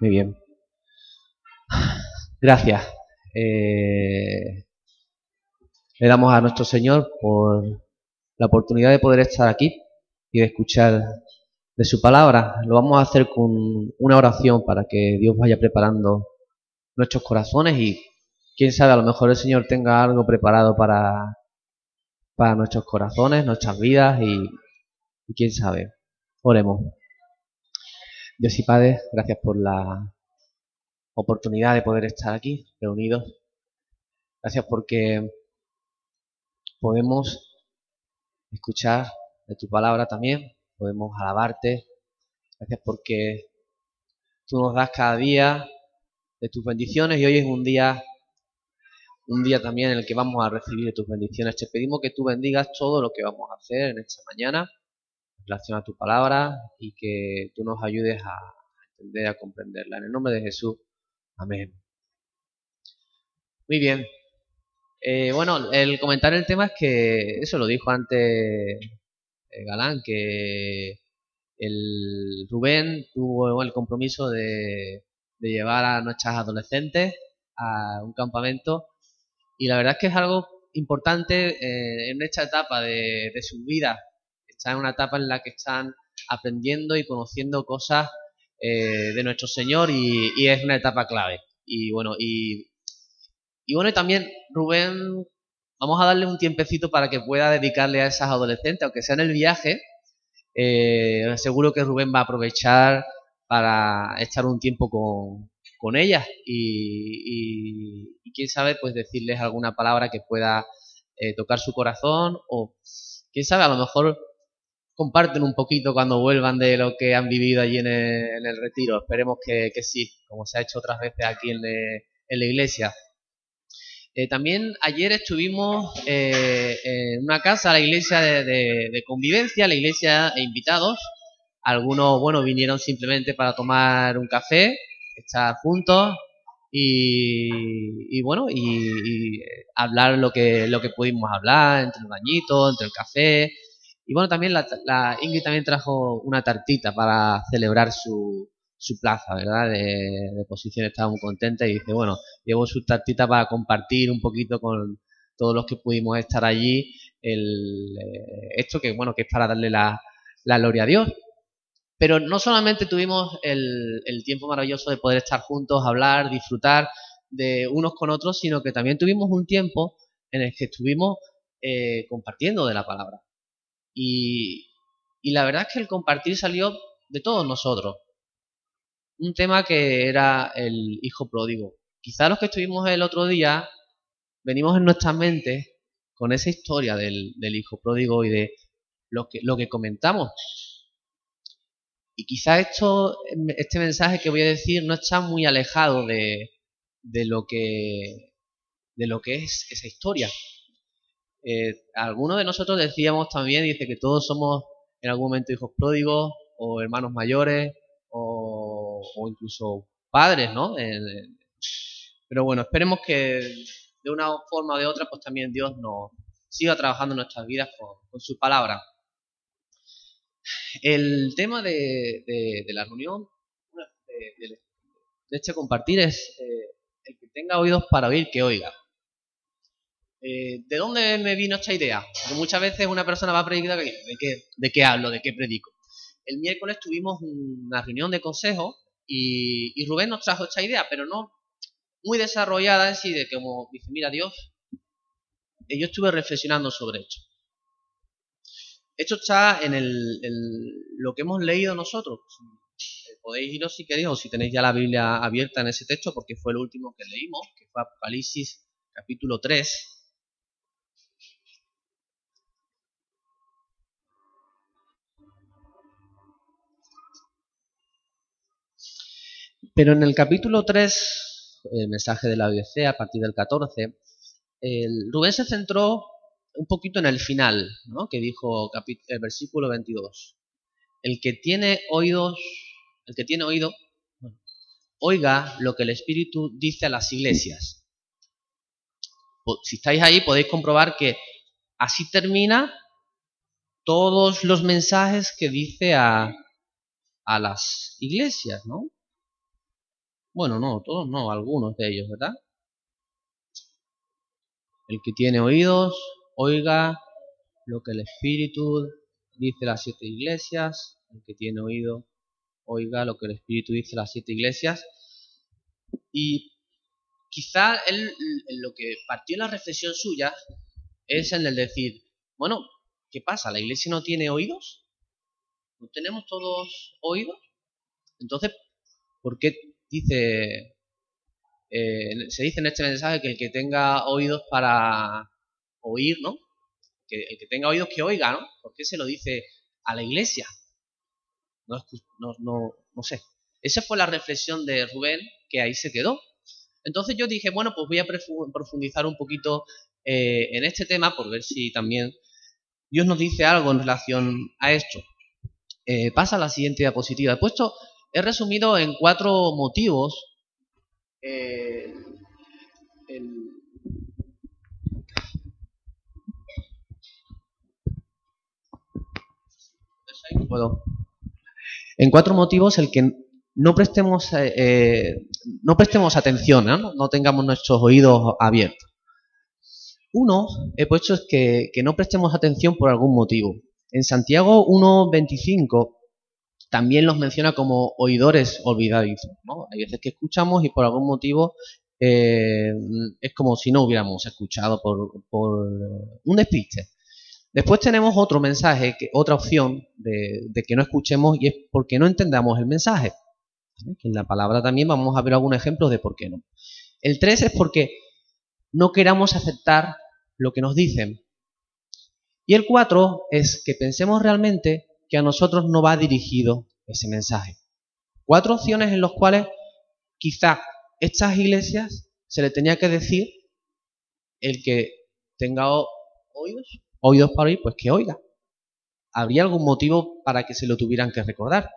Muy bien. Gracias. Eh, le damos a nuestro Señor por la oportunidad de poder estar aquí y de escuchar de su palabra. Lo vamos a hacer con una oración para que Dios vaya preparando nuestros corazones y quién sabe, a lo mejor el Señor tenga algo preparado para, para nuestros corazones, nuestras vidas y, y quién sabe. Oremos. Dios y Padre, gracias por la oportunidad de poder estar aquí reunidos. Gracias porque podemos escuchar de tu palabra también, podemos alabarte. Gracias porque tú nos das cada día de tus bendiciones y hoy es un día un día también en el que vamos a recibir tus bendiciones. Te pedimos que tú bendigas todo lo que vamos a hacer en esta mañana relación a tu palabra y que tú nos ayudes a entender, a comprenderla. En el nombre de Jesús. Amén. Muy bien. Eh, bueno, el comentar el tema es que, eso lo dijo antes eh, Galán, que el Rubén tuvo el compromiso de, llevar a nuestras adolescentes a un campamento y la verdad es que es algo importante eh, en esta etapa de, su vida. Están en una etapa en la que están aprendiendo y conociendo cosas de nuestro Señor y, es una etapa clave. Y bueno, y bueno, y también Rubén, vamos a darle un tiempecito para que pueda dedicarle a esas adolescentes, aunque sea en el viaje. Eh, seguro que Rubén va a aprovechar para echar un tiempo con, con ellas y, quién sabe, pues decirles alguna palabra que pueda eh, tocar su corazón o quién sabe, a lo mejor comparten un poquito cuando vuelvan de lo que han vivido allí en el, retiro. Esperemos que, sí, como se ha hecho otras veces aquí en, en la iglesia. Eh, también ayer estuvimos eh, en una casa, la iglesia de, convivencia, la iglesia e invitados. Algunos, bueno, vinieron simplemente para tomar un café, estar juntos y, bueno, y, hablar lo que, lo que pudimos hablar entre el bañito, entre el café. Y bueno, también la, la Ingrid también trajo una tartita para celebrar su, su plaza, ¿verdad? De, posición estaba muy contenta y dice, bueno, llevo su tartita para compartir un poquito con todos los que pudimos estar allí el, eh, esto que, bueno, que es para darle la, gloria a Dios. Pero no solamente tuvimos el, tiempo maravilloso de poder estar juntos, hablar, disfrutar de unos con otros, sino que también tuvimos un tiempo en el que estuvimos eh, compartiendo de la palabra. Y, la verdad es que el compartir salió de todos nosotros un tema que era el hijo pródigo. Quizá los que estuvimos el otro día venimos en nuestras mentes con esa historia del, hijo pródigo y de lo que, lo que comentamos. Y quizá esto, este mensaje que voy a decir no está muy alejado de, lo, que, de lo que es esa historia. Eh, algunos de nosotros decíamos también, dice que todos somos en algún momento hijos pródigos o hermanos mayores o, incluso padres, ¿no? pero bueno, esperemos que de una forma o de otra, pues también Dios nos siga trabajando en nuestras vidas con, su palabra. El tema de, la reunión, de, este compartir, es eh, el que tenga oídos para oír, que oiga. Eh, ¿De dónde me vino esta idea? Porque muchas veces una persona va a predicar ¿de qué, de qué hablo, de qué predico el miércoles tuvimos una reunión de consejo y, Rubén nos trajo esta idea, pero no muy desarrollada en sí, de como dice, mira Dios, yo estuve reflexionando sobre esto. Esto está en lo que hemos leído nosotros. Podéis iros si queréis o si tenéis ya la Biblia abierta en ese texto porque fue el último que leímos, que fue Apocalipsis capítulo 3. Pero en el capítulo 3, el mensaje de la BBC, a partir del 14, el, Rubén se centró un poquito en el final, ¿no? que dijo el versículo 22. El que tiene oídos, el que tiene oído, oiga lo que el Espíritu dice a las iglesias. Si estáis ahí podéis comprobar que así termina todos los mensajes que dice a, a las iglesias, ¿no? Bueno, no, todos no, algunos de ellos, ¿verdad? El que tiene oídos, oiga lo que el Espíritu dice las siete iglesias. El que tiene oído, oiga lo que el Espíritu dice las siete iglesias. Y quizá él, lo que partió la reflexión suya es en el decir, bueno, ¿qué pasa? ¿La iglesia no tiene oídos? ¿No tenemos todos oídos? Entonces, ¿por qué dice, eh, se dice en este mensaje que el que tenga oídos para oír, ¿no? Que el que tenga oídos que oiga, ¿no? ¿Por qué se lo dice a la iglesia? No, no, no sé. Esa fue la reflexión de Rubén que ahí se quedó. Entonces yo dije, bueno, pues voy a profundizar un poquito eh, en este tema por ver si también Dios nos dice algo en relación a esto. Eh, pasa la siguiente diapositiva. He puesto, he resumido en cuatro motivos eh, En cuatro motivos el que no prestemos, no prestemos atención, no tengamos nuestros oídos abiertos. Uno, he puesto es que, no prestemos atención por algún motivo. En Santiago 1.25 también los menciona como oidores olvidadizos. Hay veces que escuchamos y por algún motivo eh, es como si no hubiéramos escuchado por, un despiste. Después tenemos otro mensaje, que, otra opción de, de, que no escuchemos y es porque no entendamos el mensaje. En la palabra también vamos a ver algún ejemplo de por qué no. El 3 es porque no queramos aceptar lo que nos dicen. Y el cuatro es que pensemos realmente que a nosotros no va dirigido ese mensaje. Cuatro opciones en las cuales quizá estas iglesias se le tenía que decir el que tenga oídos, oídos para oír, pues que oiga. ¿Habría algún motivo para que se lo tuvieran que recordar?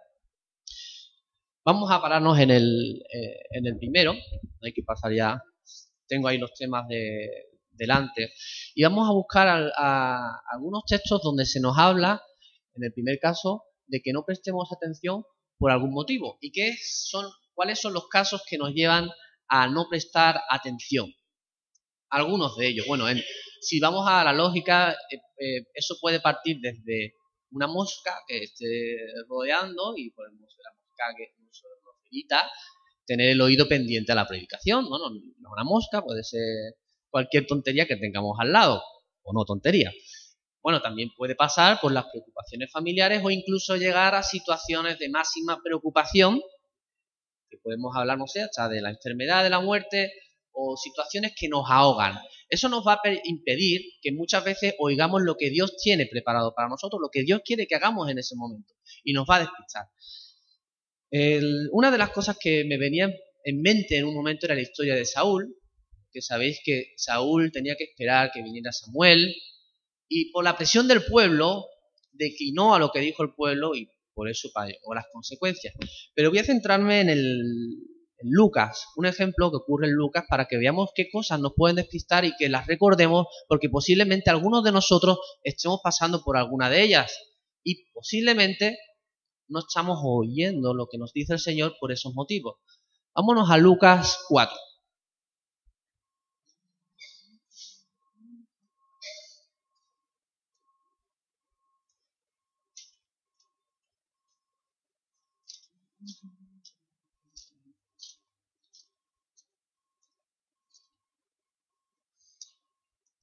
Vamos a pararnos en el, eh, en el primero, hay que pasar ya tengo ahí los temas de, delante. Y vamos a buscar algunos textos donde se nos habla, en el primer caso, de que no prestemos atención por algún motivo. ¿Y qué son, cuáles son los casos que nos llevan a no prestar atención? Algunos de ellos. Bueno, si vamos a la lógica, eh, eh, eso puede partir desde una mosca que esté rodeando y podemos la mosca que es una tener el oído pendiente a la predicación, ¿no? No, una mosca, puede ser cualquier tontería que tengamos al lado, o no tontería. Bueno, también puede pasar por las preocupaciones familiares o incluso llegar a situaciones de máxima preocupación, que podemos hablar, no sé, hasta de la enfermedad, de la muerte, o situaciones que nos ahogan. Eso nos va a impedir que muchas veces oigamos lo que Dios tiene preparado para nosotros, lo que Dios quiere que hagamos en ese momento, y nos va a despistar una de las cosas que me venía en mente en un momento era la historia de Saúl, que sabéis que Saúl tenía que esperar que viniera Samuel, y por la presión del pueblo declinó a lo que dijo el pueblo y por eso pagó las consecuencias. Pero voy a centrarme en, el, en Lucas, un ejemplo que ocurre en Lucas para que veamos qué cosas nos pueden despistar y que las recordemos porque posiblemente algunos de nosotros estemos pasando por alguna de ellas y posiblemente no estamos oyendo lo que nos dice el Señor por esos motivos. Vámonos a Lucas 4.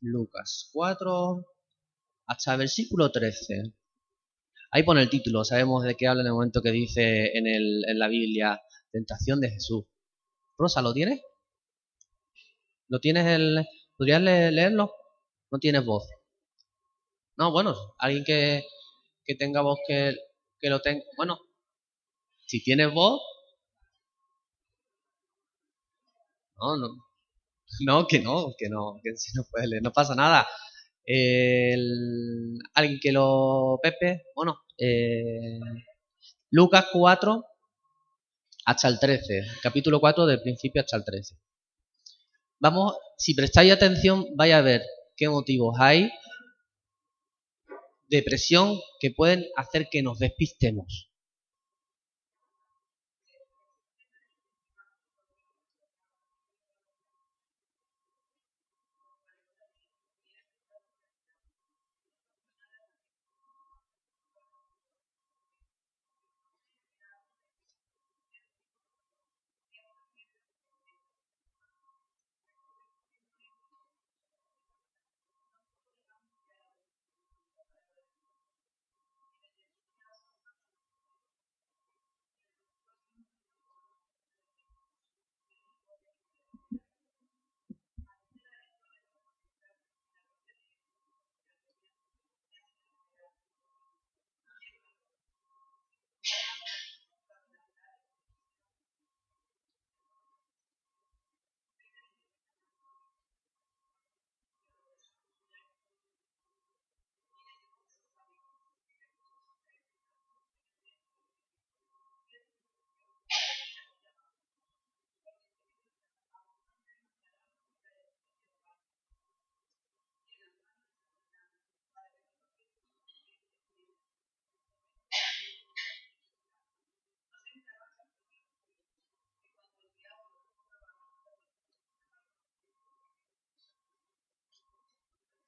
Lucas 4 hasta versículo 13. Ahí pone el título, sabemos de qué habla en el momento que dice en, el, en la Biblia, tentación de Jesús. Rosa, ¿lo tienes? ¿Lo tienes el... ¿Podrías leerlo? No tienes voz. No, bueno, alguien que, que tenga voz que, que lo tenga... Bueno, si tienes voz... No, no. No, que no, que no, que no puedes leer, no pasa nada alguien que lo... Pepe, bueno, eh, Lucas 4 hasta el 13, capítulo 4 del principio hasta el 13. Vamos, si prestáis atención, vais a ver qué motivos hay de presión que pueden hacer que nos despistemos.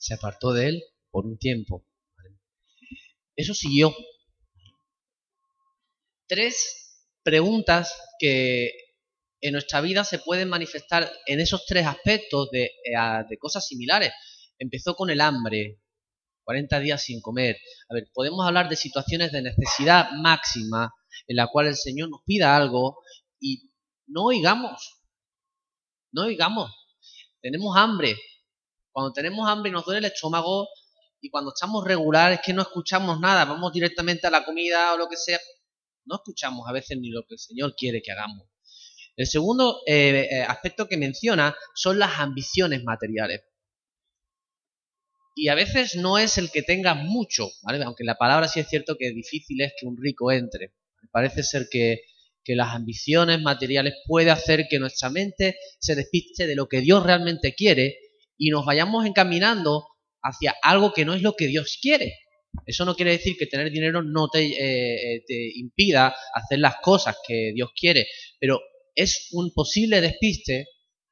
Se apartó de él por un tiempo. Eso siguió. Tres preguntas que en nuestra vida se pueden manifestar en esos tres aspectos de, eh, cosas similares. Empezó con el hambre, 40 días sin comer. A ver, podemos hablar de situaciones de necesidad máxima en la cual el Señor nos pida algo y no oigamos. No oigamos. Tenemos hambre. Cuando tenemos hambre y nos duele el estómago y cuando estamos regulares es que no escuchamos nada. Vamos directamente a la comida o lo que sea. No escuchamos a veces ni lo que el Señor quiere que hagamos. El segundo eh, eh, aspecto que menciona son las ambiciones materiales. Y a veces no es el que tenga mucho, ¿vale? Aunque la palabra sí es cierto que difícil es que un rico entre. Parece ser que, que las ambiciones materiales puede hacer que nuestra mente se despiste de lo que Dios realmente quiere y nos vayamos encaminando hacia algo que no es lo que Dios quiere. Eso no quiere decir que tener dinero no te, eh, eh, te impida hacer las cosas que Dios quiere, pero es un posible despiste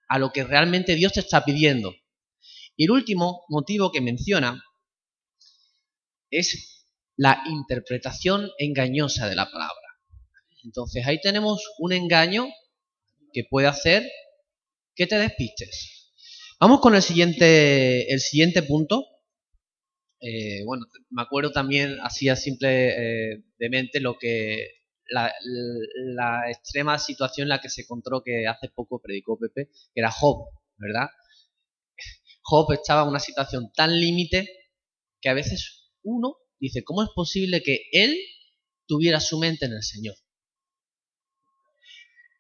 a lo que realmente Dios te está pidiendo. Y el último motivo que menciona es la interpretación engañosa de la palabra. Entonces ahí tenemos un engaño que puede hacer que te despistes. Vamos con el siguiente, el siguiente punto. Eh, bueno, me acuerdo también, así a simple eh, de mente, lo que la, la, extrema situación en la que se encontró que hace poco predicó Pepe, que era Job, ¿verdad? Job estaba en una situación tan límite que a veces uno dice, ¿cómo es posible que él tuviera su mente en el Señor?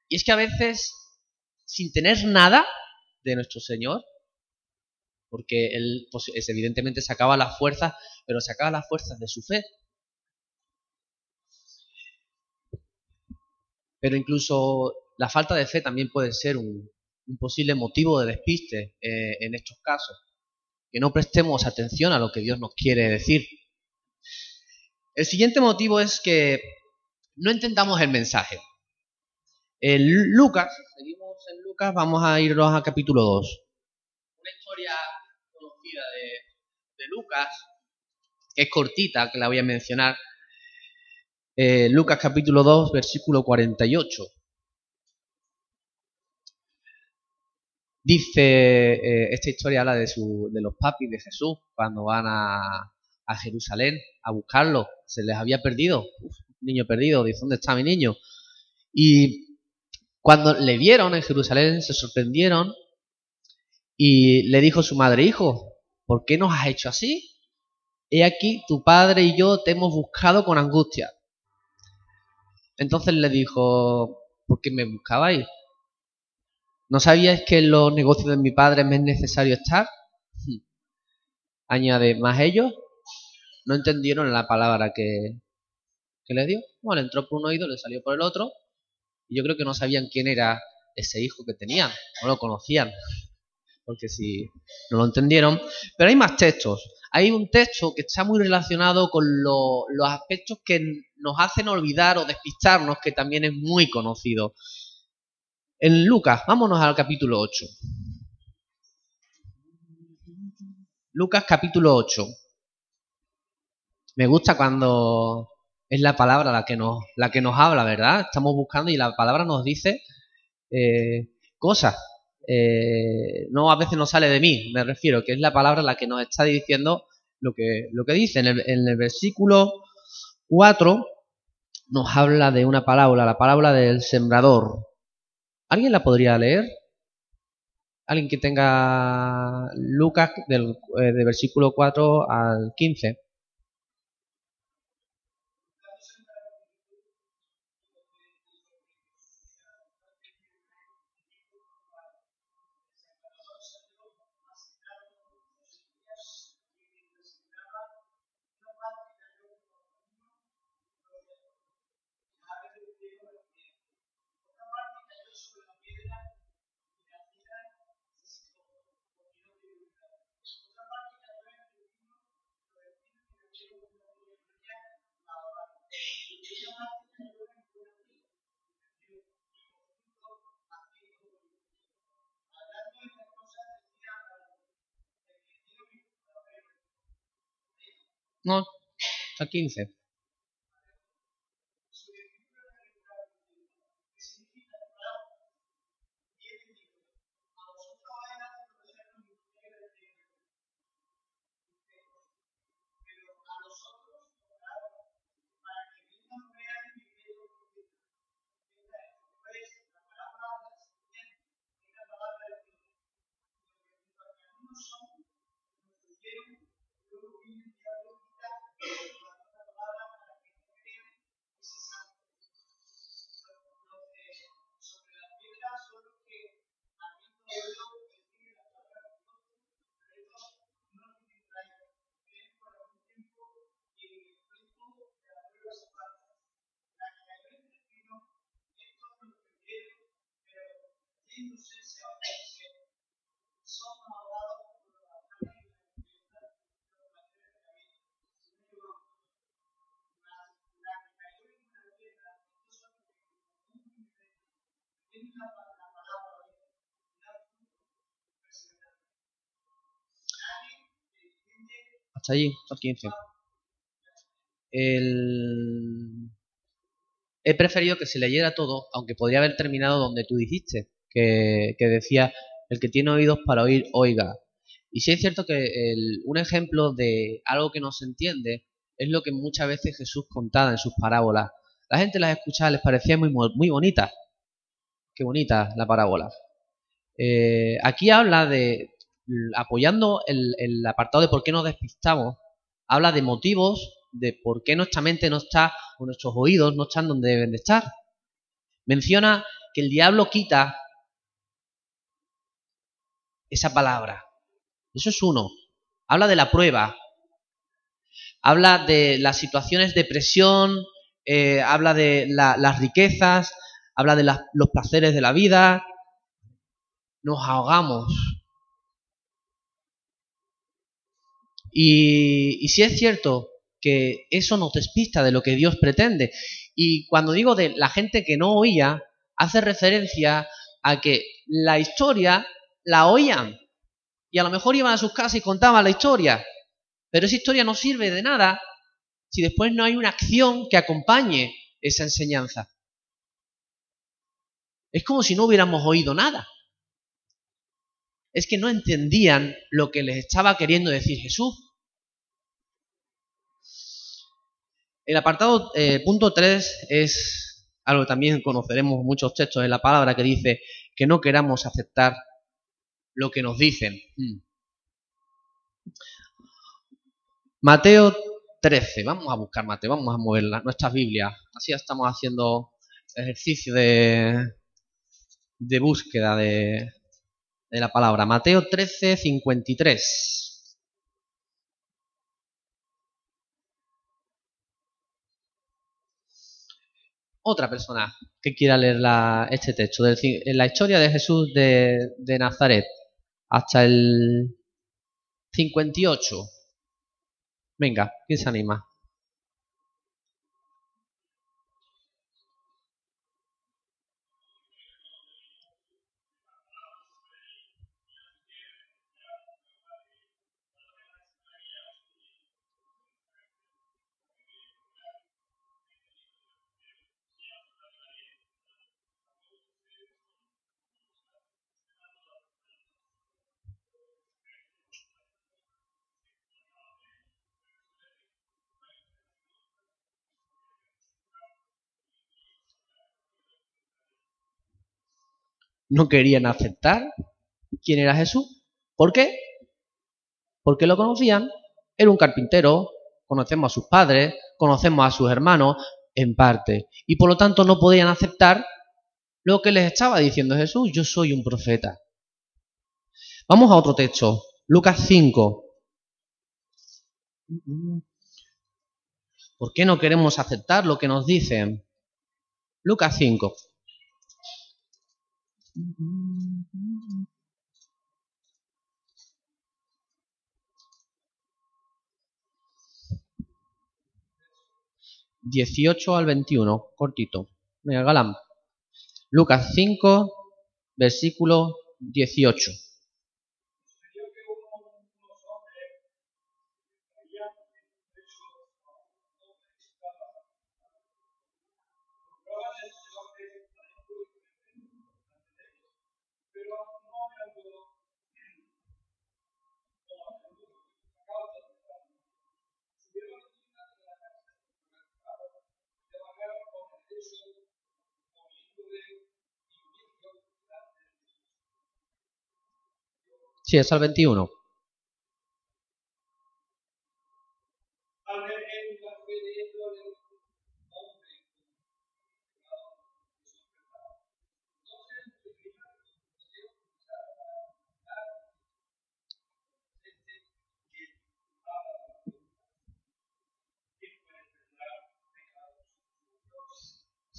Y es que a veces, sin tener nada de nuestro Señor, porque él pues, evidentemente sacaba las fuerzas, pero sacaba las fuerzas de su fe. Pero incluso la falta de fe también puede ser un, posible motivo de despiste eh, en estos casos. Que no prestemos atención a lo que Dios nos quiere decir. El siguiente motivo es que no entendamos el mensaje. En Lucas, seguimos en Lucas, vamos a irnos a capítulo 2. Una historia conocida de, Lucas, que es cortita, que la voy a mencionar. Eh, Lucas capítulo 2, versículo 48. Dice, eh, esta historia habla de, de los papis de Jesús cuando van a, Jerusalén a buscarlo. Se les había perdido. niño perdido, dice, ¿dónde está mi niño? Y cuando le vieron en Jerusalén se sorprendieron y le dijo su madre, hijo, ¿por qué nos has hecho así? He aquí, tu padre y yo te hemos buscado con angustia. Entonces le dijo, ¿por qué me buscabais? ¿No sabíais que en los negocios de mi padre me es necesario estar? Hmm. Añade, más ellos no entendieron la palabra que, que le dio. Bueno, entró por un oído, le salió por el otro. Y yo creo que no sabían quién era ese hijo que tenían. No lo conocían. Porque si no lo entendieron. Pero hay más textos. Hay un texto que está muy relacionado con los aspectos que nos hacen olvidar o despistarnos, que también es muy conocido. En Lucas, vámonos al capítulo 8. Lucas capítulo 8. Me gusta cuando es la palabra la que nos, la que nos habla, ¿verdad? Estamos buscando y la palabra nos dice eh, cosas. Eh, no a veces no sale de mí, me refiero, que es la palabra la que nos está diciendo lo que, lo que dice. En el, en el versículo 4 nos habla de una palabra, la palabra del sembrador. ¿Alguien la podría leer? Alguien que tenga Lucas del, eh, de versículo 4 al 15. No, hasta 15. Allí, hasta 15. El... He preferido que se leyera todo, aunque podría haber terminado donde tú dijiste, que, decía, el que tiene oídos para oír, oiga. Y sí es cierto que un ejemplo de algo que no se entiende es lo que muchas veces Jesús contaba en sus parábolas. La gente las escuchaba, les parecía muy, muy bonita. Qué bonita la parábola. Eh, aquí habla de, apoyando el, apartado de por qué nos despistamos, habla de motivos de por qué nuestra mente no está, o nuestros oídos no están donde deben de estar. Menciona que el diablo quita esa palabra. Eso es uno. Habla de la prueba. Habla de las situaciones de presión, eh, habla de las riquezas, habla de los placeres de la vida. Nos ahogamos. Y, si es cierto que eso nos despista de lo que Dios pretende. Y cuando digo de la gente que no oía, hace referencia a que la historia la oían. Y a lo mejor iban a sus casas y contaban la historia. Pero esa historia no sirve de nada si después no hay una acción que acompañe esa enseñanza. Es como si no hubiéramos oído nada. Es que no entendían lo que les estaba queriendo decir Jesús. El apartado eh, punto 3 es algo que también conoceremos muchos textos en la palabra que dice que no queramos aceptar lo que nos dicen. Hmm. Mateo 13, vamos a buscar Mateo, vamos a mover nuestras Biblias. Así estamos haciendo ejercicio de, de búsqueda de, de la palabra. Mateo 13, 53. otra persona que quiera leer este texto, la historia de Jesús de, de Nazaret, hasta el 58. Venga, ¿quién se anima? No querían aceptar quién era Jesús. ¿Por qué? Porque lo conocían. Era un carpintero, conocemos a sus padres, conocemos a sus hermanos, en parte. Y por lo tanto no podían aceptar lo que les estaba diciendo Jesús. Yo soy un profeta. Vamos a otro texto. Lucas 5. ¿Por qué no queremos aceptar lo que nos dicen? Lucas 5. 18 al 21, cortito. Venga, Galán. Lucas 5, versículo 18. Sí, es al 21.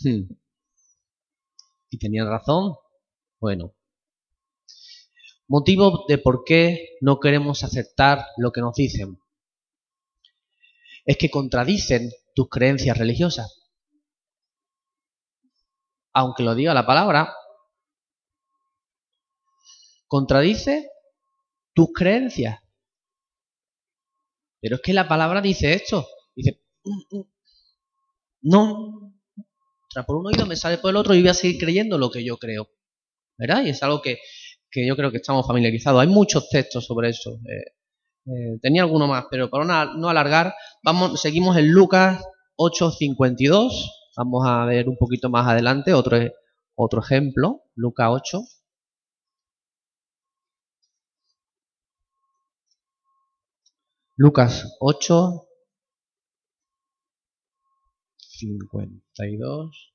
Hmm. ¿Y tenían razón? Bueno. Motivo de por qué no queremos aceptar lo que nos dicen. Es que contradicen tus creencias religiosas. Aunque lo diga la palabra, contradice tus creencias. Pero es que la palabra dice esto. Dice, mm, mm, no, por un oído me sale por el otro y voy a seguir creyendo lo que yo creo. ¿Verdad? Y es algo que, yo creo que estamos familiarizados. Hay muchos textos sobre eso. Eh, eh, tenía alguno más, pero para no alargar, vamos, seguimos en Lucas 8.52. Vamos a ver un poquito más adelante otro, otro ejemplo. Lucas 8. Lucas 8, 52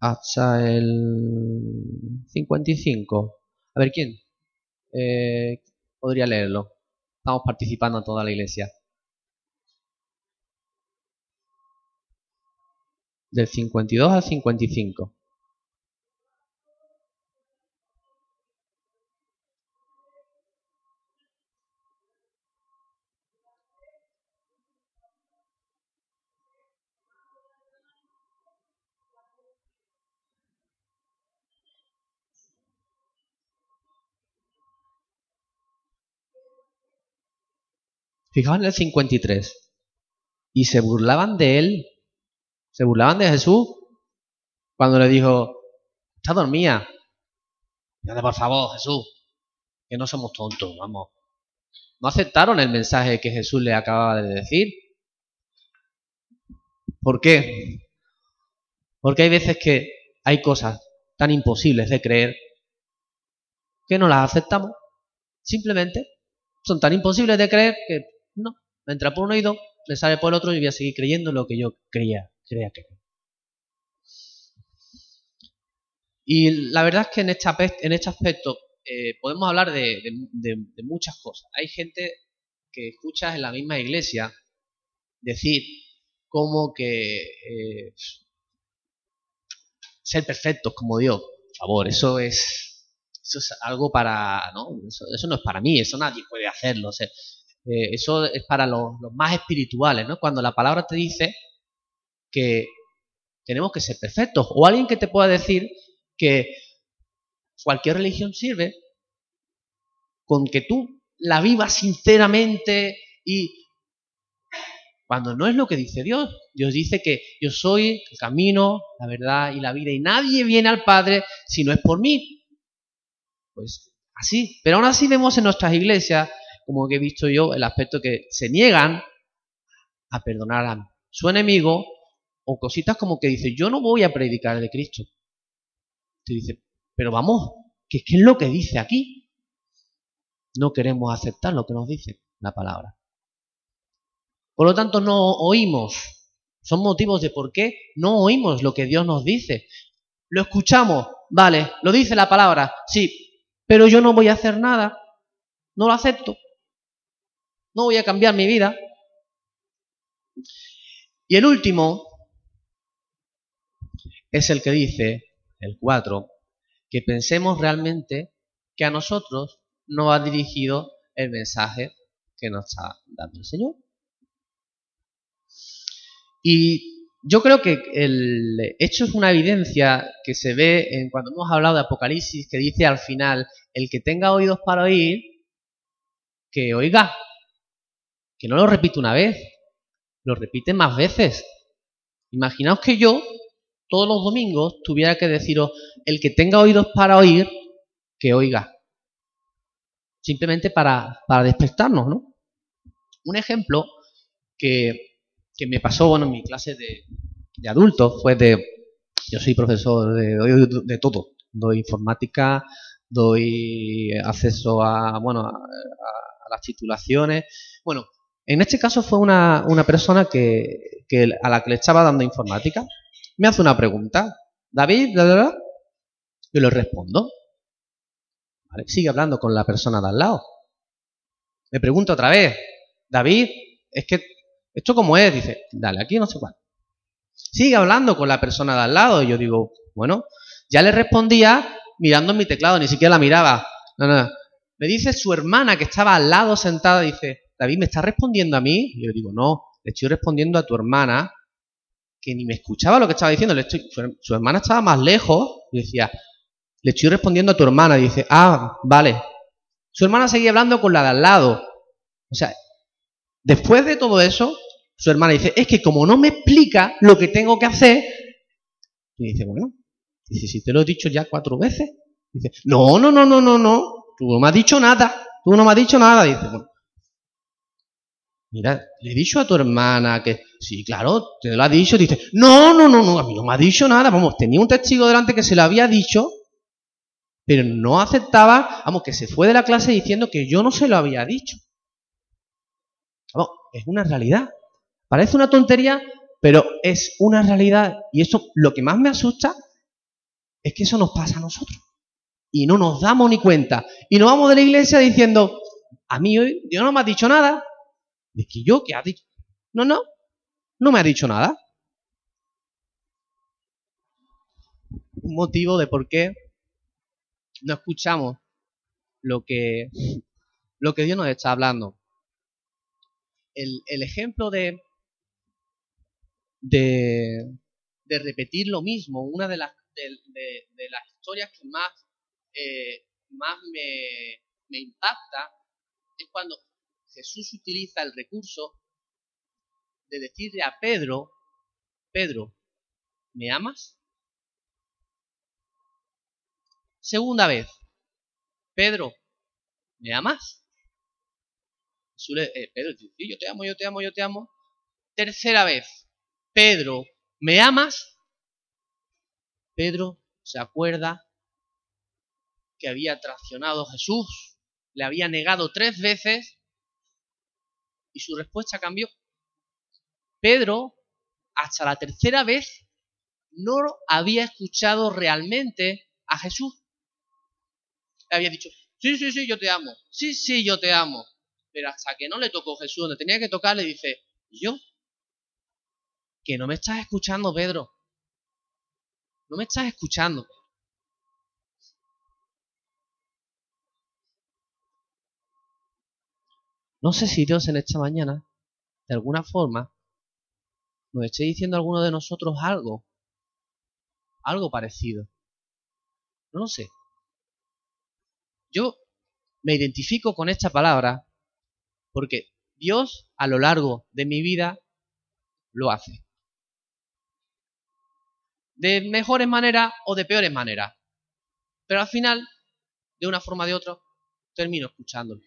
hasta el 55. A ver, ¿quién? Eh, podría leerlo. Estamos participando toda la iglesia. Del 52 al 55. Fijaos en el 53. Y se burlaban de él. Se burlaban de Jesús cuando le dijo, está dormida. Dígale, por favor, Jesús, que no somos tontos, vamos. No aceptaron el mensaje que Jesús le acababa de decir. ¿Por qué? Porque hay veces que hay cosas tan imposibles de creer que no las aceptamos. Simplemente son tan imposibles de creer que no, me entra por un oído, me sale por el otro y voy a seguir creyendo lo que yo creía, creía que. Y la verdad es que en este, este aspecto eh, podemos hablar de, muchas cosas. Hay gente que escucha en la misma iglesia decir como que eh, ser perfectos como Dios. Por favor, eso es, eso es algo para... ¿no? Eso, no es para mí, eso nadie puede hacerlo. Eh, eso es para los, más espirituales, ¿no? Cuando la palabra te dice que tenemos que ser perfectos. O alguien que te pueda decir que cualquier religión sirve con que tú la vivas sinceramente y cuando no es lo que dice Dios. Dios dice que yo soy el camino, la verdad y la vida y nadie viene al Padre si no es por mí. Pues así. Pero aún así vemos en nuestras iglesias como que he visto yo, el aspecto que se niegan a perdonar a su enemigo o cositas como que dice, yo no voy a predicar de Cristo. Te dice, pero vamos, ¿qué, es lo que dice aquí? No queremos aceptar lo que nos dice la palabra. Por lo tanto, no oímos. Son motivos de por qué no oímos lo que Dios nos dice. Lo escuchamos, vale, lo dice la palabra, sí, pero yo no voy a hacer nada, no lo acepto no voy a cambiar mi vida. Y el último es el que dice, el 4, que pensemos realmente que a nosotros no va dirigido el mensaje que nos está dando el Señor. Y yo creo que el hecho es una evidencia que se ve en cuando hemos hablado de Apocalipsis, que dice al final, el que tenga oídos para oír, que oiga. Que no lo repite una vez, lo repite más veces. Imaginaos que yo, todos los domingos, tuviera que deciros, el que tenga oídos para oír, que oiga. Simplemente para, para despertarnos, ¿no? Un ejemplo que, que me pasó, bueno, en mi clase de, de adultos fue de... Yo soy profesor de, de todo, Doy informática, doy acceso a, bueno, a, las titulaciones. Bueno, en este caso fue una, persona que, a la que le estaba dando informática. Me hace una pregunta. David, bla, Yo le respondo. Sigue hablando con la persona de al lado. Me pregunto otra vez. David, es que esto como es, dice, dale, aquí no sé cuál. Sigue hablando con la persona de al lado y yo digo, bueno, ya le respondía mirando en mi teclado, ni siquiera la miraba. No, no. Me dice su hermana que estaba al lado sentada, dice, David, ¿me estás respondiendo a mí? Y yo digo, no, le estoy respondiendo a tu hermana, que ni me escuchaba lo que estaba diciendo. Le estoy, su hermana estaba más lejos y decía, le estoy respondiendo a tu hermana. Y dice, ah, vale. Su hermana seguía hablando con la de al lado. O sea, después de todo eso, su hermana dice, es que como no me explica lo que tengo que hacer, y dice, bueno, dice, si te lo he dicho ya cuatro veces. Dice, no, no, no, no, no, no, tú no me has dicho nada, tú no me has dicho nada. Dice, bueno, mira, le he dicho a tu hermana que, sí, claro, te lo ha dicho. Dice, no, no, no, no, a mí no me ha dicho nada. Vamos, tenía un testigo delante que se lo había dicho, pero no aceptaba, vamos, que se fue de la clase diciendo que yo no se lo había dicho. Vamos, es una realidad. Parece una tontería, pero es una realidad. Y eso, lo que más me asusta es que eso nos pasa a nosotros. Y no nos damos ni cuenta. Y nos vamos de la iglesia diciendo, a mí hoy Dios no me ha dicho nada. Es que yo, ¿qué ha dicho? No, no, no me ha dicho nada. Un motivo de por qué no escuchamos lo que, lo que Dios nos está hablando. El, el ejemplo de, de, repetir lo mismo. Una de las, de, las historias que más, eh, más me, me impacta es cuando Jesús utiliza el recurso de decirle a Pedro, Pedro, ¿me amas? Segunda vez, Pedro, ¿me amas? Eh, Pedro dice, sí, yo te amo, yo te amo, yo te amo. Tercera vez, Pedro, ¿me amas? Pedro se acuerda que había traicionado a Jesús, le había negado tres veces y su respuesta cambió. Pedro, hasta la tercera vez, no había escuchado realmente a Jesús. Le había dicho, sí, sí, sí, yo te amo, sí, sí, yo te amo. Pero hasta que no le tocó Jesús donde tenía que tocar, le dice, ¿y yo? que no me estás escuchando, Pedro. No me estás escuchando. No sé si Dios en esta mañana, de alguna forma, nos esté diciendo a alguno de nosotros algo, algo parecido. No lo sé. Yo me identifico con esta palabra porque Dios a lo largo de mi vida lo hace de mejores maneras o de peores maneras. Pero al final, de una forma o de otra, termino escuchándolo.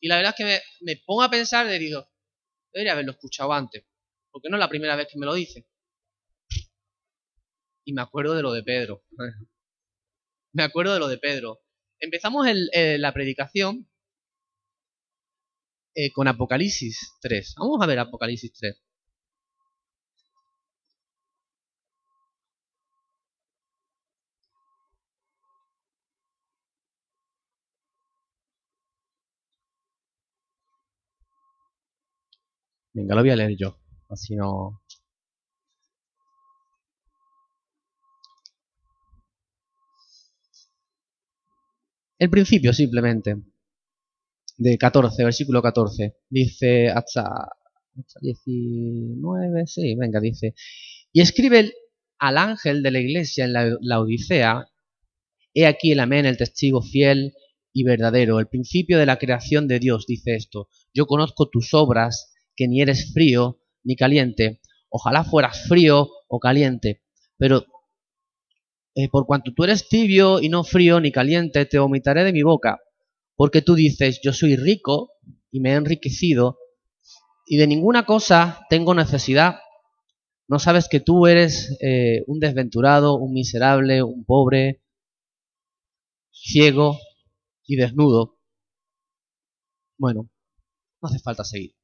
Y la verdad es que me, pongo a pensar digo, debería haberlo escuchado antes, porque no es la primera vez que me lo dice. Y me acuerdo de lo de Pedro. me acuerdo de lo de Pedro. Empezamos la predicación eh, con Apocalipsis 3. Vamos a ver Apocalipsis 3. Venga, lo voy a leer yo. Así no... El principio simplemente. De 14, versículo 14. Dice hasta, 19, sí, venga, dice. Y escribe al ángel de la iglesia en la Odisea. He aquí el amén, el testigo fiel y verdadero, el principio de la creación de Dios, dice esto. Yo conozco tus obras que ni eres frío ni caliente. Ojalá fueras frío o caliente, pero eh, por cuanto tú eres tibio y no frío ni caliente, te vomitaré de mi boca, porque tú dices, yo soy rico y me he enriquecido, y de ninguna cosa tengo necesidad, No sabes que tú eres eh, un desventurado, un miserable, un pobre, ciego y desnudo. Bueno, no hace falta seguir.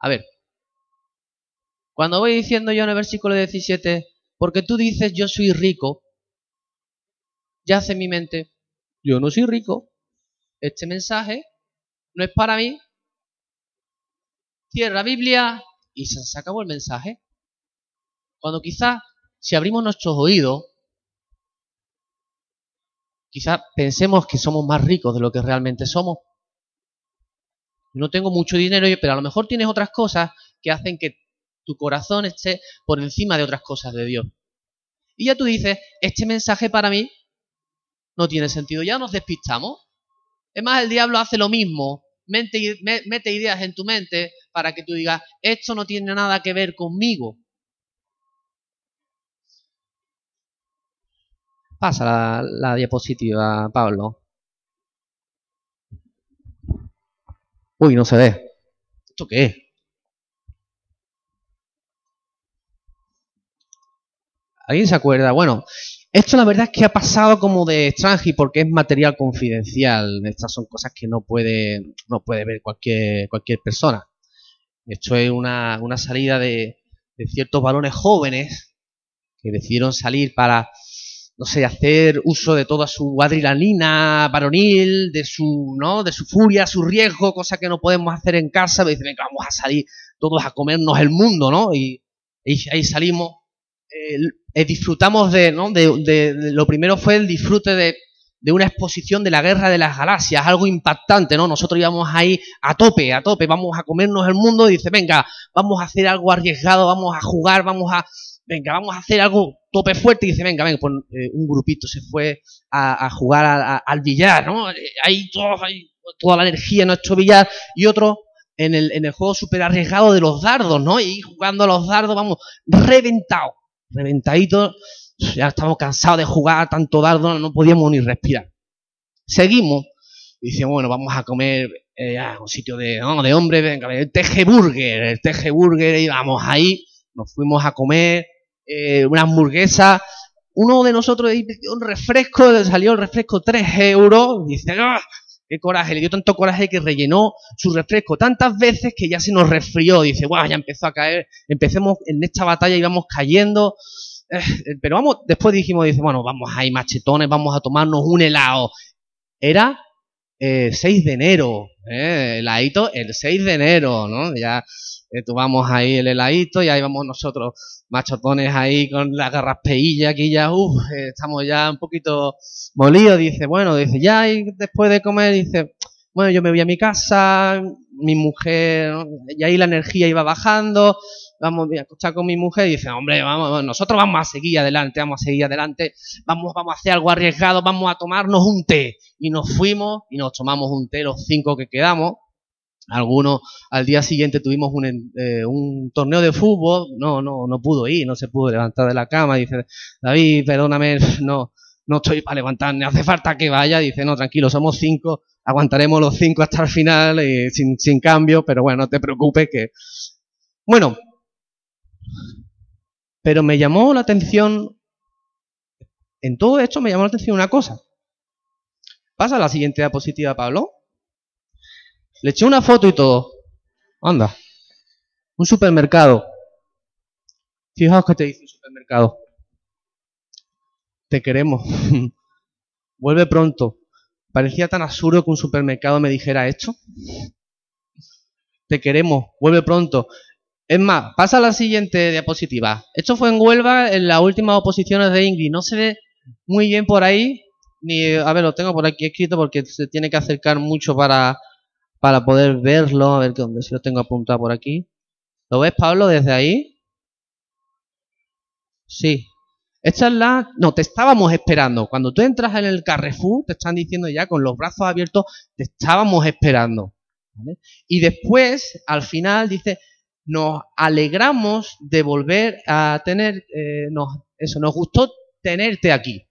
A ver, cuando voy diciendo yo en el versículo 17, porque tú dices yo soy rico, ya hace mi mente, yo no soy rico, este mensaje no es para mí, cierra Biblia y se acabó el mensaje. Cuando quizás, si abrimos nuestros oídos, quizás pensemos que somos más ricos de lo que realmente somos. No tengo mucho dinero, pero a lo mejor tienes otras cosas que hacen que tu corazón esté por encima de otras cosas de Dios. Y ya tú dices, este mensaje para mí no tiene sentido. Ya nos despistamos. Es más, el diablo hace lo mismo. mete ideas en tu mente para que tú digas, esto no tiene nada que ver conmigo. Pasa la, diapositiva, Pablo. Uy, no se ve. ¿Esto qué es? ¿Alguien se acuerda? Bueno, esto la verdad es que ha pasado como de extranji porque es material confidencial. Estas son cosas que no puede, no puede ver cualquier, cualquier persona. Esto es una, una salida de, de ciertos varones jóvenes que decidieron salir para no sé, hacer uso de toda su adrenalina varonil, de su, ¿no? De su furia, su riesgo, cosa que no podemos hacer en casa. Me dicen, vamos a salir todos a comernos el mundo, ¿no? Y, ahí salimos, eh, disfrutamos de, ¿no? De, lo primero fue el disfrute de, de una exposición de la guerra de las galaxias, algo impactante, ¿no? Nosotros íbamos ahí a tope, a tope, vamos a comernos el mundo y dice, venga, vamos a hacer algo arriesgado, vamos a jugar, vamos a venga, vamos a hacer algo tope fuerte. Y dice, venga, venga, eh, un grupito se fue a, jugar al billar, ¿no? Hay, toda la energía en nuestro billar y otro en el, en el juego súper arriesgado de los dardos, ¿no? Y jugando a los dardos, vamos, reventado, reventadito, ya estamos cansados de jugar tanto dardo, no podíamos ni respirar. Seguimos, y bueno, vamos a comer eh, a un sitio de, no, de hombre, venga, el teje burger, el teje burger, y vamos ahí, nos fuimos a comer, eh, una hamburguesa. Uno de nosotros un refresco, salió el refresco 3 euros. Dice, ¡ah! ¡Qué coraje! Le dio tanto coraje que rellenó su refresco tantas veces que ya se nos resfrió. Dice, ¡guau! Ya empezó a caer. Empecemos en esta batalla, íbamos cayendo. Eh, pero vamos, después dijimos, dice, bueno, vamos ahí machetones, vamos a tomarnos un helado. Era eh, 6 de enero, eh, heladito el 6 de enero, ¿no? Ya eh, tomamos ahí el heladito y ahí vamos nosotros machotones ahí con la garraspeilla aquí ya, uff, estamos ya un poquito molidos, dice, bueno, dice, ya y después de comer, dice, bueno, yo me voy a mi casa, mi mujer, y ahí la energía iba bajando, vamos a escuchar con mi mujer y dice, hombre, vamos, nosotros vamos a seguir adelante, vamos a seguir adelante, vamos, vamos a hacer algo arriesgado, vamos a tomarnos un té. Y nos fuimos y nos tomamos un té los cinco que quedamos, algunos al día siguiente tuvimos un, eh, un, torneo de fútbol, no, no, no pudo ir, no se pudo levantar de la cama, dice, David, perdóname, no, no estoy para levantar, ni hace falta que vaya, dice, no, tranquilo, somos cinco, aguantaremos los cinco hasta el final, y sin, sin cambio, pero bueno, no te preocupes que... Bueno, pero me llamó la atención, en todo esto me llamó la atención una cosa. Pasa la siguiente diapositiva, Pablo. Le eché una foto y todo. Anda. Un supermercado. Fijaos que te dice un supermercado. Te queremos. Vuelve pronto. Parecía tan absurdo que un supermercado me dijera esto. Te queremos. Vuelve pronto. Es más, pasa a la siguiente diapositiva. Esto fue en Huelva en las últimas oposiciones de Ingrid. No se ve muy bien por ahí. Ni, a ver, lo tengo por aquí escrito porque se tiene que acercar mucho para para poder verlo. A ver dónde si lo tengo apuntado por aquí. ¿Lo ves, Pablo, desde ahí? Sí. Esta es la... No, te estábamos esperando. Cuando tú entras en el Carrefour, te están diciendo ya con los brazos abiertos, te estábamos esperando. Y después, al final, dice, nos alegramos de volver a tener... Eh, eso, nos gustó tenerte aquí.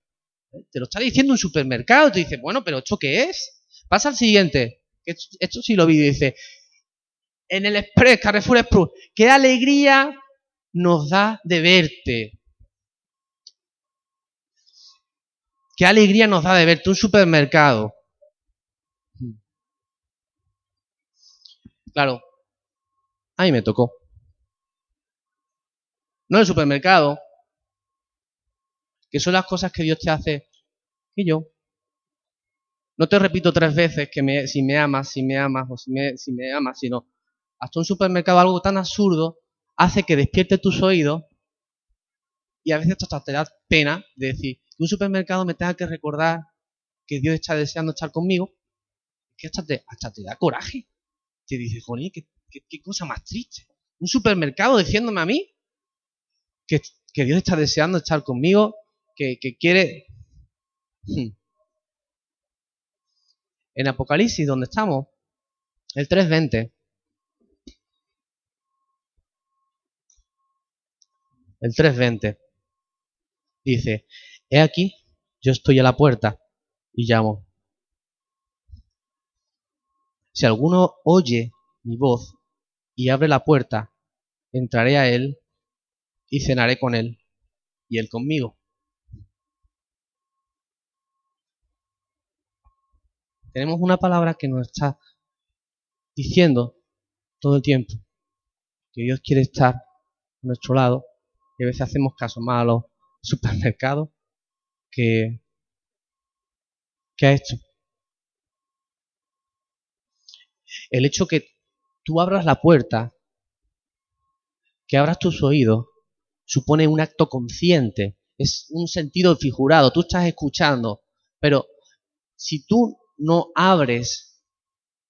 Te lo está diciendo un supermercado. Te dice, bueno, pero ¿esto qué es? Pasa al siguiente. Esto sí lo vi, dice, en el Express, Carrefour Express, qué alegría nos da de verte? ¿Qué alegría nos da de verte? Un supermercado. Claro, a mí me tocó. No el supermercado, que son las cosas que Dios te hace y yo. No te repito tres veces que me, si me amas, si me amas o si me, si me amas, sino hasta un supermercado algo tan absurdo hace que despierte tus oídos y a veces hasta te da pena de decir que un supermercado me tenga que recordar que Dios está deseando estar conmigo, que hasta te, hasta te da coraje. Te dice, joder, ¿qué, qué, cosa más triste. Un supermercado diciéndome a mí que, que Dios está deseando estar conmigo, que, que quiere... Hmm. En Apocalipsis, donde estamos, el 3.20, el 3.20, dice, he aquí, yo estoy a la puerta y llamo. Si alguno oye mi voz y abre la puerta, entraré a él y cenaré con él y él conmigo. Tenemos una palabra que nos está diciendo todo el tiempo que Dios quiere estar a nuestro lado y a veces hacemos caso más a los supermercados que, que a esto. El hecho que tú abras la puerta, que abras tus oídos, supone un acto consciente, es un sentido figurado, tú estás escuchando, pero si tú no abres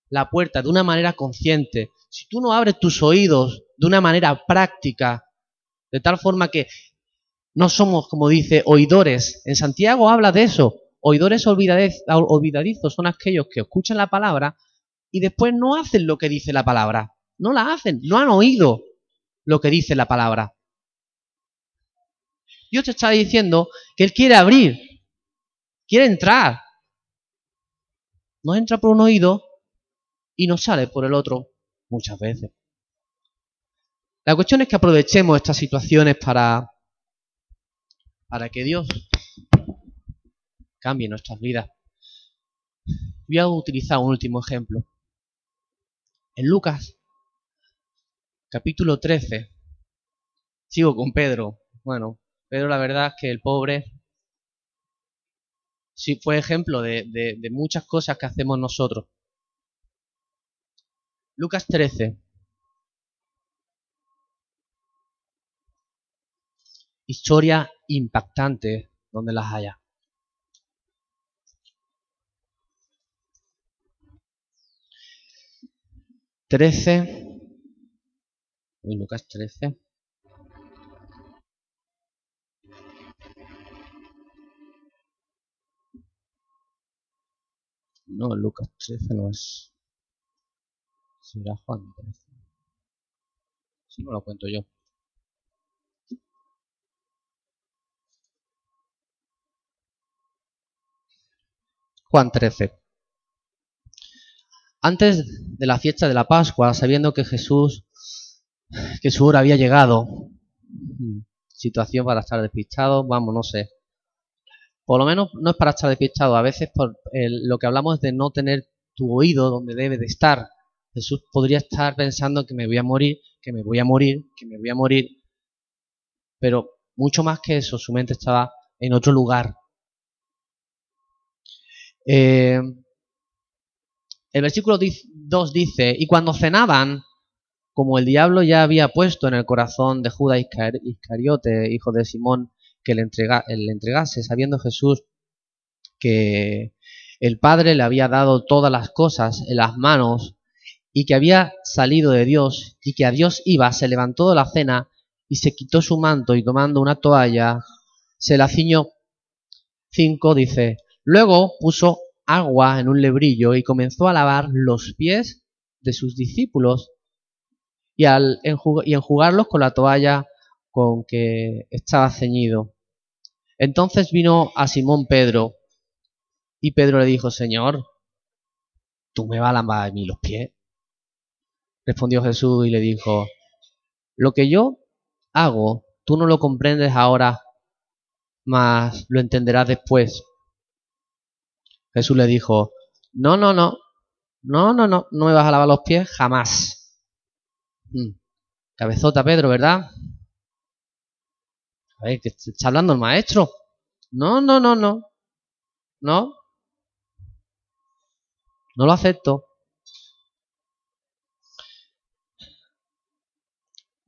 la puerta de una manera consciente, si tú no abres tus oídos de una manera práctica, de tal forma que no somos, como dice, oidores. En Santiago habla de eso. Oidores olvidadizos son aquellos que escuchan la palabra, y después no hacen lo que dice la palabra. No la hacen, no han oído lo que dice la palabra. Dios te está diciendo que Él quiere abrir, quiere entrar. No entra por un oído y no sale por el otro muchas veces. La cuestión es que aprovechemos estas situaciones para, para que Dios cambie nuestras vidas. Voy a utilizar un último ejemplo. En Lucas, capítulo 13, sigo con Pedro. Bueno, Pedro la verdad es que el pobre sí fue ejemplo de, muchas cosas que hacemos nosotros. Lucas 13. Historia impactante donde las haya. 13. Uy, Lucas 13. No, Lucas 13 no es. Será Juan 13. Si no lo cuento yo. Juan 13. Antes de la fiesta de la Pascua, sabiendo que Jesús, que su hora había llegado, situación para estar despistado, vamos, no sé. Por lo menos no es para estar despistado, a veces por lo que hablamos es de no tener tu oído donde debe de estar. Jesús podría estar pensando que me voy a morir, que me voy a morir, que me voy a morir, pero mucho más que eso, su mente estaba en otro lugar. Eh, el versículo 2 dice, y cuando cenaban, como el diablo ya había puesto en el corazón de Judas Iscariote, hijo de Simón, que le, entregase, sabiendo Jesús que el Padre le había dado todas las cosas en las manos y que había salido de Dios y que a Dios iba, se levantó de la cena y se quitó su manto y tomando una toalla se la ciñó. 5 dice, luego puso agua en un lebrillo y comenzó a lavar los pies de sus discípulos y, al y enjugarlos con la toalla con que estaba ceñido. Entonces vino a Simón Pedro y Pedro le dijo, Señor, ¿tú me vas a lavar a mí los pies? Respondió Jesús y le dijo, lo que yo hago, tú no lo comprendes ahora, mas lo entenderás después. Jesús le dijo, no, no, no, no, no, no, no me vas a lavar los pies jamás. Hmm. Cabezota, Pedro, ¿verdad? Está hablando el maestro. No, no, no, no. No. No lo acepto.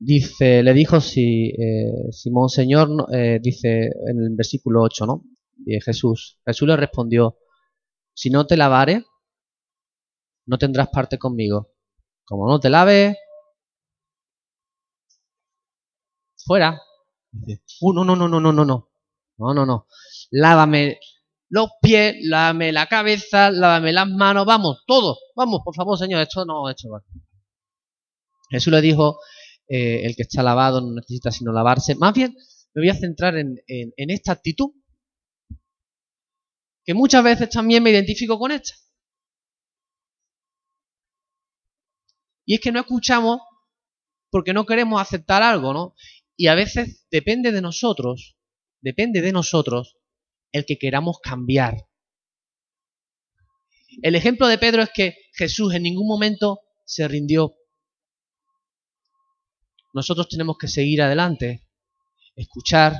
Dice, le dijo si, eh, Monseñor, eh, dice en el versículo 8, ¿no? De Jesús. Jesús le respondió, si no te lavare, no tendrás parte conmigo. Como no te laves, fuera. Dice, uh, no, no, no, no, no, no, no. No, no, no. Lávame los pies, lávame la cabeza, lávame las manos, vamos, todo. Vamos, por favor, Señor, esto no, esto va. Jesús le dijo, eh, el que está lavado no necesita sino lavarse. Más bien, me voy a centrar en, en esta actitud, que muchas veces también me identifico con esta. Y es que no escuchamos porque no queremos aceptar algo, ¿no? Y a veces depende de nosotros, depende de nosotros el que queramos cambiar. El ejemplo de Pedro es que Jesús en ningún momento se rindió nosotros tenemos que seguir adelante, escuchar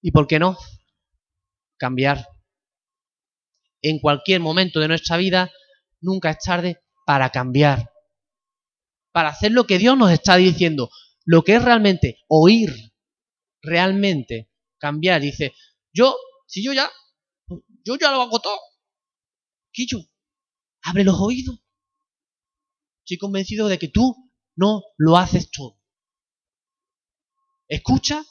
y, ¿por qué no?, cambiar. En cualquier momento de nuestra vida, nunca es tarde para cambiar, para hacer lo que Dios nos está diciendo, lo que es realmente oír, realmente cambiar. Dice, yo, si yo ya, yo ya lo hago todo. Quillo, abre los oídos. Estoy convencido de que tú no lo haces todo. Escucha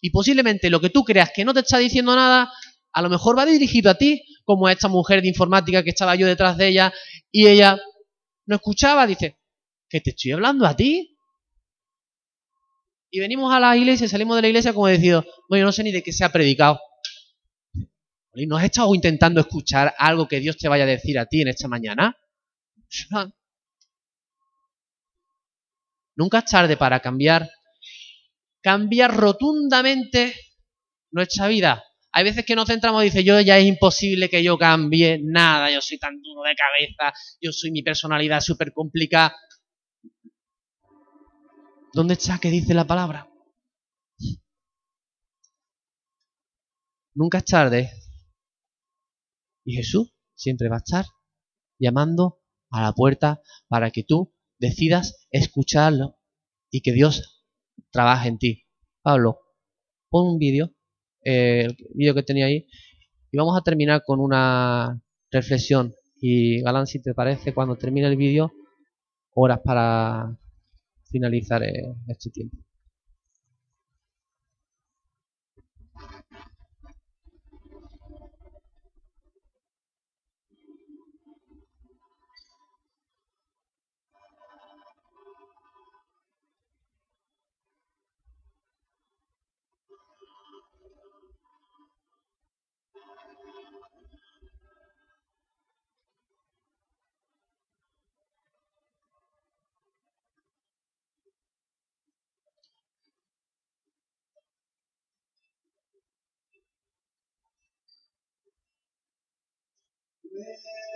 y posiblemente lo que tú creas que no te está diciendo nada, a lo mejor va dirigido a ti, como a esta mujer de informática que estaba yo detrás de ella y ella no escuchaba, dice, que te estoy hablando a ti. Y venimos a la iglesia, salimos de la iglesia como decido, bueno, yo no sé ni de qué se ha predicado. ¿No has estado intentando escuchar algo que Dios te vaya a decir a ti en esta mañana? Nunca es tarde para cambiar. Cambiar rotundamente nuestra vida. Hay veces que nos centramos y dice, yo ya es imposible que yo cambie nada, yo soy tan duro de cabeza, yo soy mi personalidad súper complicada. ¿Dónde está que dice la palabra? Nunca es tarde. Y Jesús siempre va a estar llamando a la puerta para que tú decidas escucharlo y que Dios trabaje en ti. Pablo, pon un vídeo, eh, el vídeo que tenía ahí, y vamos a terminar con una reflexión. Y Galán, si te parece, cuando termine el vídeo, horas para finalizar eh, este tiempo.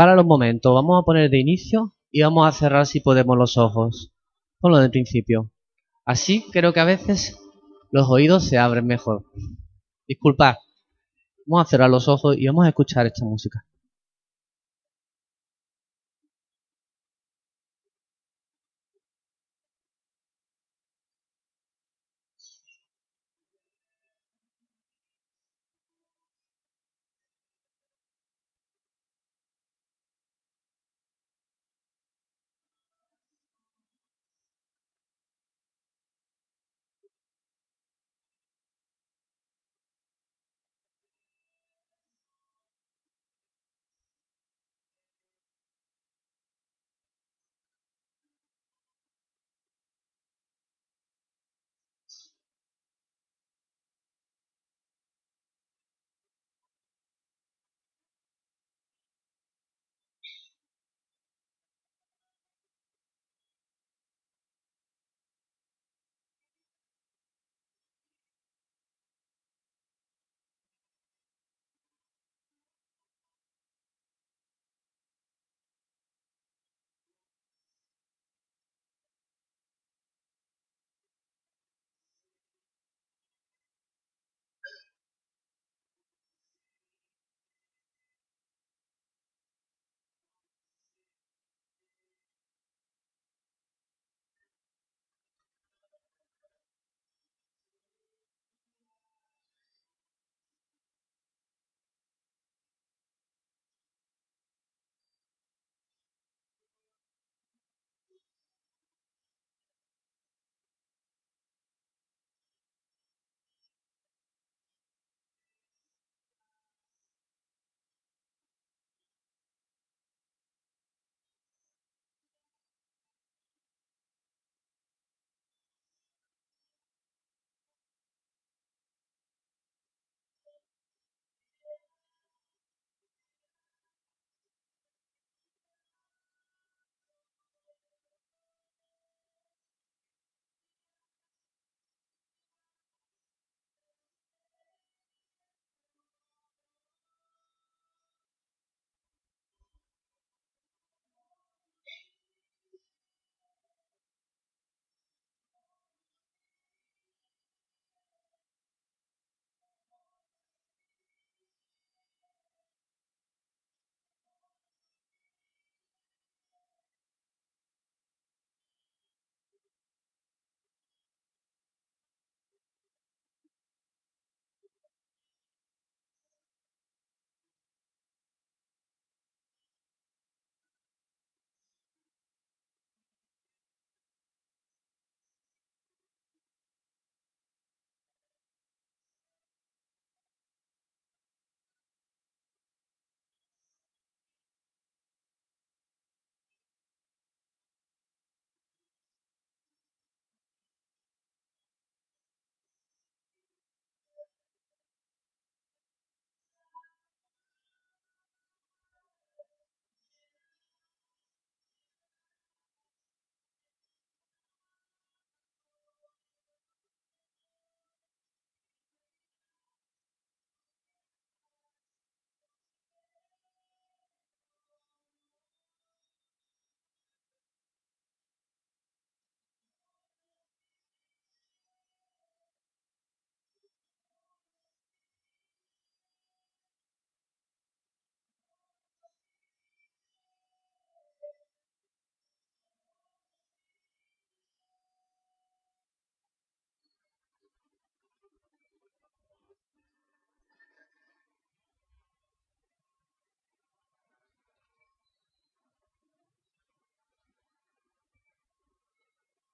Para los momentos, vamos a poner de inicio y vamos a cerrar si podemos los ojos. Ponlo de principio. Así creo que a veces los oídos se abren mejor. Disculpad. Vamos a cerrar los ojos y vamos a escuchar esta música.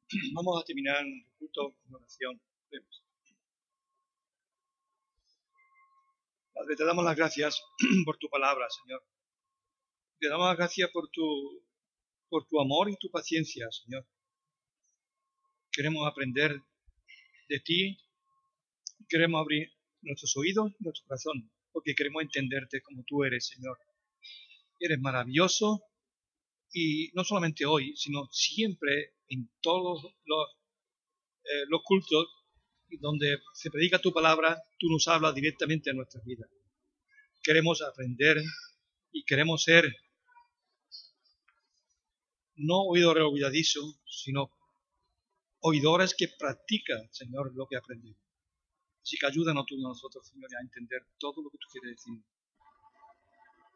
Vamos a terminar el culto con oración. Padre, te damos las gracias por tu palabra, Señor. Te damos las gracias por tu, por tu amor y tu paciencia, Señor. Queremos aprender de ti. Queremos abrir nuestros oídos y nuestro corazón, porque queremos entenderte como tú eres, Señor. Eres maravilloso y no solamente hoy, sino siempre en todos los, eh, cultos donde se predica tu palabra, tú nos hablas directamente a nuestra vida. Queremos aprender y queremos ser no oidores olvidadizos, sino oidores que practican, Señor, lo que aprendemos. Así que ayúdanos tú a nosotros, Señor, a entender todo lo que tú quieres decir.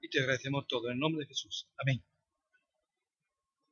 Y te agradecemos todo en el nombre de Jesús. Amén.